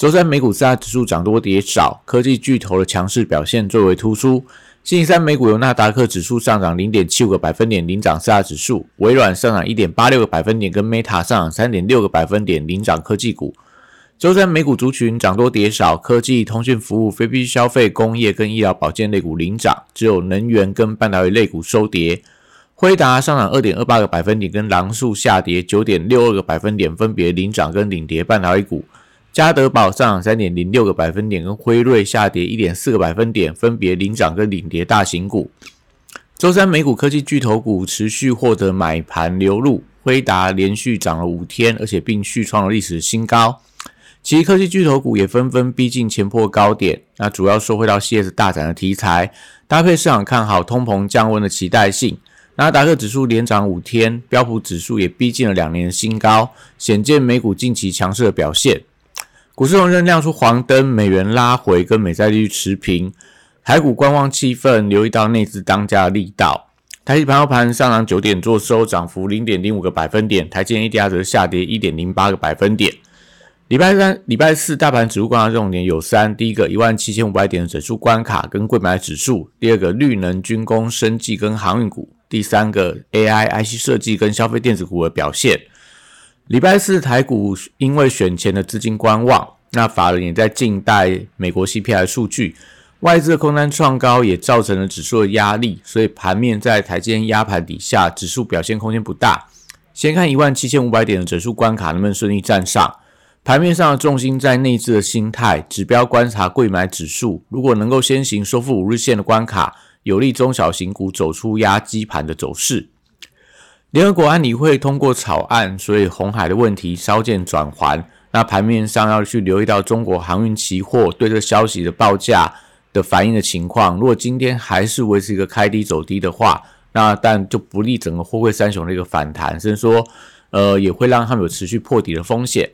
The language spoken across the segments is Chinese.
周三美股四大指数涨多跌少，科技巨头的强势表现最为突出。星期三美股由纳达克指数上涨零点七五个百分点领涨四大指数，微软上涨一点八六个百分点，跟 Meta 上涨三点六个百分点领涨科技股。周三美股族群涨多跌少，科技、通讯服务、非必需消费、工业跟医疗保健类股领涨，只有能源跟半导体类股收跌。辉达上涨二点二八个百分点，跟狼树下跌九点六二个百分点，分别领涨跟领跌半导体股。嘉德宝上涨三点零六个百分点，跟辉瑞下跌一点四个百分点，分别领涨跟领跌大型股。周三美股科技巨头股持续获得买盘流入，辉达连续涨了五天，而且并续创了历史新高。其科技巨头股也纷纷逼近前破高点，那主要收回到 CS 大涨的题材，搭配市场看好通膨降温的期待性。纳达克指数连涨五天，标普指数也逼近了两年的新高，显见美股近期强势的表现。股市仍亮出黄灯，美元拉回，跟美债利率持平。台股观望气氛，留意到内资当家的力道。台积盘后盘上涨九点，做收涨幅零点零五个百分点。台积 ADR 则下跌一点零八个百分点。礼拜三、礼拜四大盘指数观察重点有三：第一个一万七千五百点的整数关卡跟贵买指数；第二个绿能、军工、生技跟航运股。第三个 AI、IC 设计跟消费电子股的表现。礼拜四台股因为选前的资金观望，那法人也在静待美国 CPI 数据，外资的空单创高也造成了指数的压力，所以盘面在台间压盘底下，指数表现空间不大。先看一万七千五百点的整数关卡能不能顺利站上，盘面上的重心在内资的心态，指标观察贵买指数，如果能够先行收复五日线的关卡。有利中小型股走出压基盘的走势。联合国安理会通过草案，所以红海的问题稍见转圜。那盘面上要去留意到中国航运期货对这消息的报价的反应的情况。如果今天还是维持一个开低走低的话，那但就不利整个货柜三雄的一个反弹，甚至说，呃，也会让他们有持续破底的风险。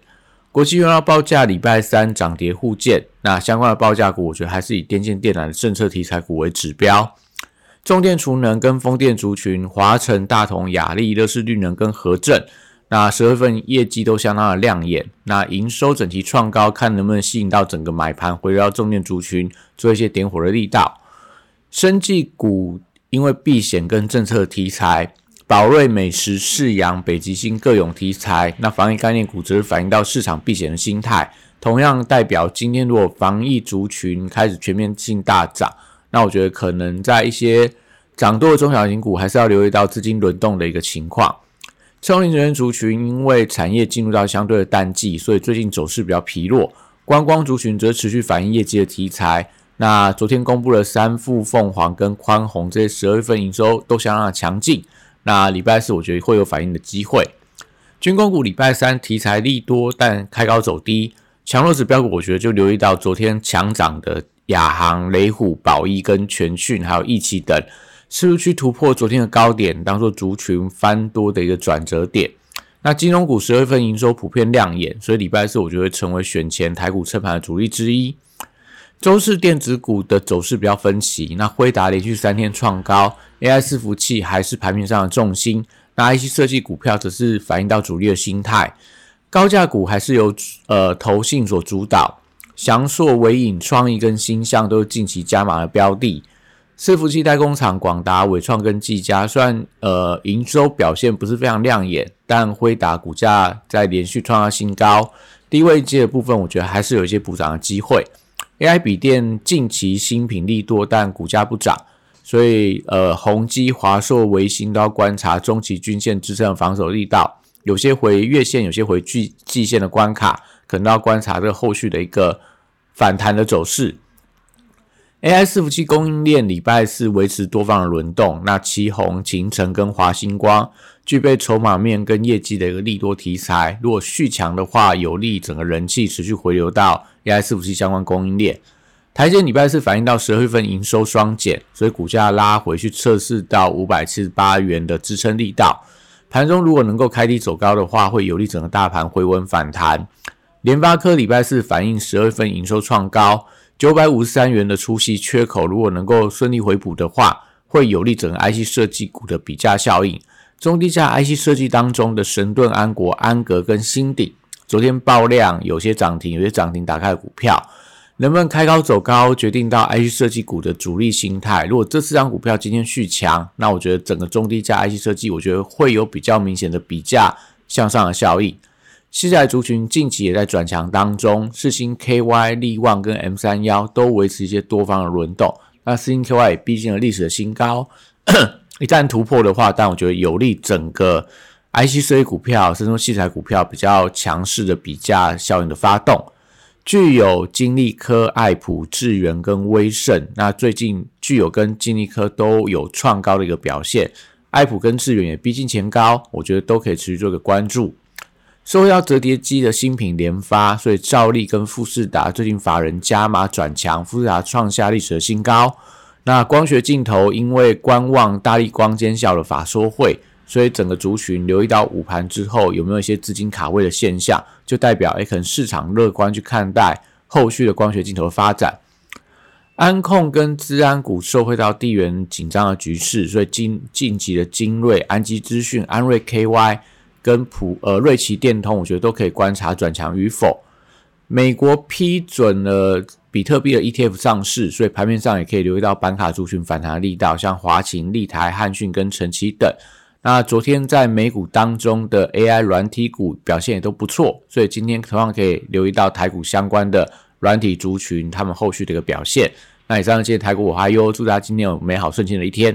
国际原料报价礼拜三涨跌互见，那相关的报价股，我觉得还是以电线电缆的政策题材股为指标。重电储能跟风电族群，华晨、大同、雅力、乐视绿能跟和正，那十月份业绩都相当的亮眼，那营收整体创高，看能不能吸引到整个买盘回到重电族群，做一些点火的力道。生技股因为避险跟政策题材。宝瑞美食、世阳、北极星各有题材，那防疫概念股则是反映到市场避险的心态。同样代表今天如果防疫族群开始全面性大涨，那我觉得可能在一些涨多的中小型股，还是要留意到资金轮动的一个情况。超龄人族群因为产业进入到相对的淡季，所以最近走势比较疲弱。观光族群则持续反映业绩的题材。那昨天公布了三富、凤凰跟宽宏这些十二月份营收都相当的强劲。那礼拜四我觉得会有反应的机会。军工股礼拜三题材利多，但开高走低。强弱指标股我觉得就留意到昨天强涨的亚航、雷虎、宝益跟全讯，还有易奇等，是不是去突破昨天的高点，当做族群翻多的一个转折点？那金融股十二月份营收普遍亮眼，所以礼拜四我觉得会成为选前台股测盘的主力之一。周四电子股的走势比较分歧，那辉达连续三天创高，AI 伺服器还是盘面上的重心，那 IC 设计股票则是反映到主力的心态，高价股还是由呃投信所主导，翔硕、伟影、创意跟新象都是近期加码的标的，伺服器代工厂广达、伟创跟技嘉虽然呃营收表现不是非常亮眼，但辉达股价在连续创下新高，低位阶的部分我觉得还是有一些补涨的机会。A.I. 笔电近期新品利多，但股价不涨，所以呃，宏基、华硕、维新都要观察中期均线支撑的防守力道，有些回月线，有些回季季线的关卡，可能要观察这个后续的一个反弹的走势。A.I. 伺服器供应链礼拜四维持多方的轮动，那旗宏、秦城跟华星光具备筹码面跟业绩的一个利多题材，如果续强的话，有利整个人气持续回流到。AI 伺服器相关供应链，台积礼拜四反映到十二月份营收双减，所以股价拉回去测试到五百七十八元的支撑力道。盘中如果能够开低走高的话，会有利整个大盘回稳反弹。联发科礼拜四反映十二份营收创高，九百五十三元的出息缺口，如果能够顺利回补的话，会有利整个 IC 设计股的比价效应。中低价 IC 设计当中的神盾、安国、安格跟新鼎，昨天爆量，有些涨停，有些涨停打开股票，能不能开高走高，决定到 IC 设计股的主力心态。如果这四张股票今天续强，那我觉得整个中低价 IC 设计，我觉得会有比较明显的比价向上的效应。西材族群近期也在转强当中，四星 KY、力旺跟 M 三幺都维持一些多方的轮动。那四星 KY 也逼近了历史的新高。一旦突破的话，但我觉得有利整个 IC 设计股票、甚至器材股票比较强势的比价效应的发动。具有金利科、爱普、智源跟威盛，那最近具有跟金利科都有创高的一个表现，爱普跟智源也逼近前高，我觉得都可以持续做个关注。受到折叠机的新品连发，所以照例跟富士达最近法人加码转强，富士达创下历史的新高。那光学镜头因为观望大力光尖效的法说会，所以整个族群留意到午盘之后有没有一些资金卡位的现象，就代表诶可能市场乐观去看待后续的光学镜头的发展。安控跟资安股受惠到地缘紧张的局势，所以近近期的精锐、安基资讯、安瑞 KY 跟普呃瑞奇电通，我觉得都可以观察转强与否。美国批准了。比特币的 ETF 上市，所以盘面上也可以留意到板卡族群反弹的力道，像华勤、立台、汉讯跟晨曦等。那昨天在美股当中的 AI 软体股表现也都不错，所以今天同样可以留意到台股相关的软体族群，他们后续的一个表现。那以上今天台股我还有祝大家今天有美好顺心的一天。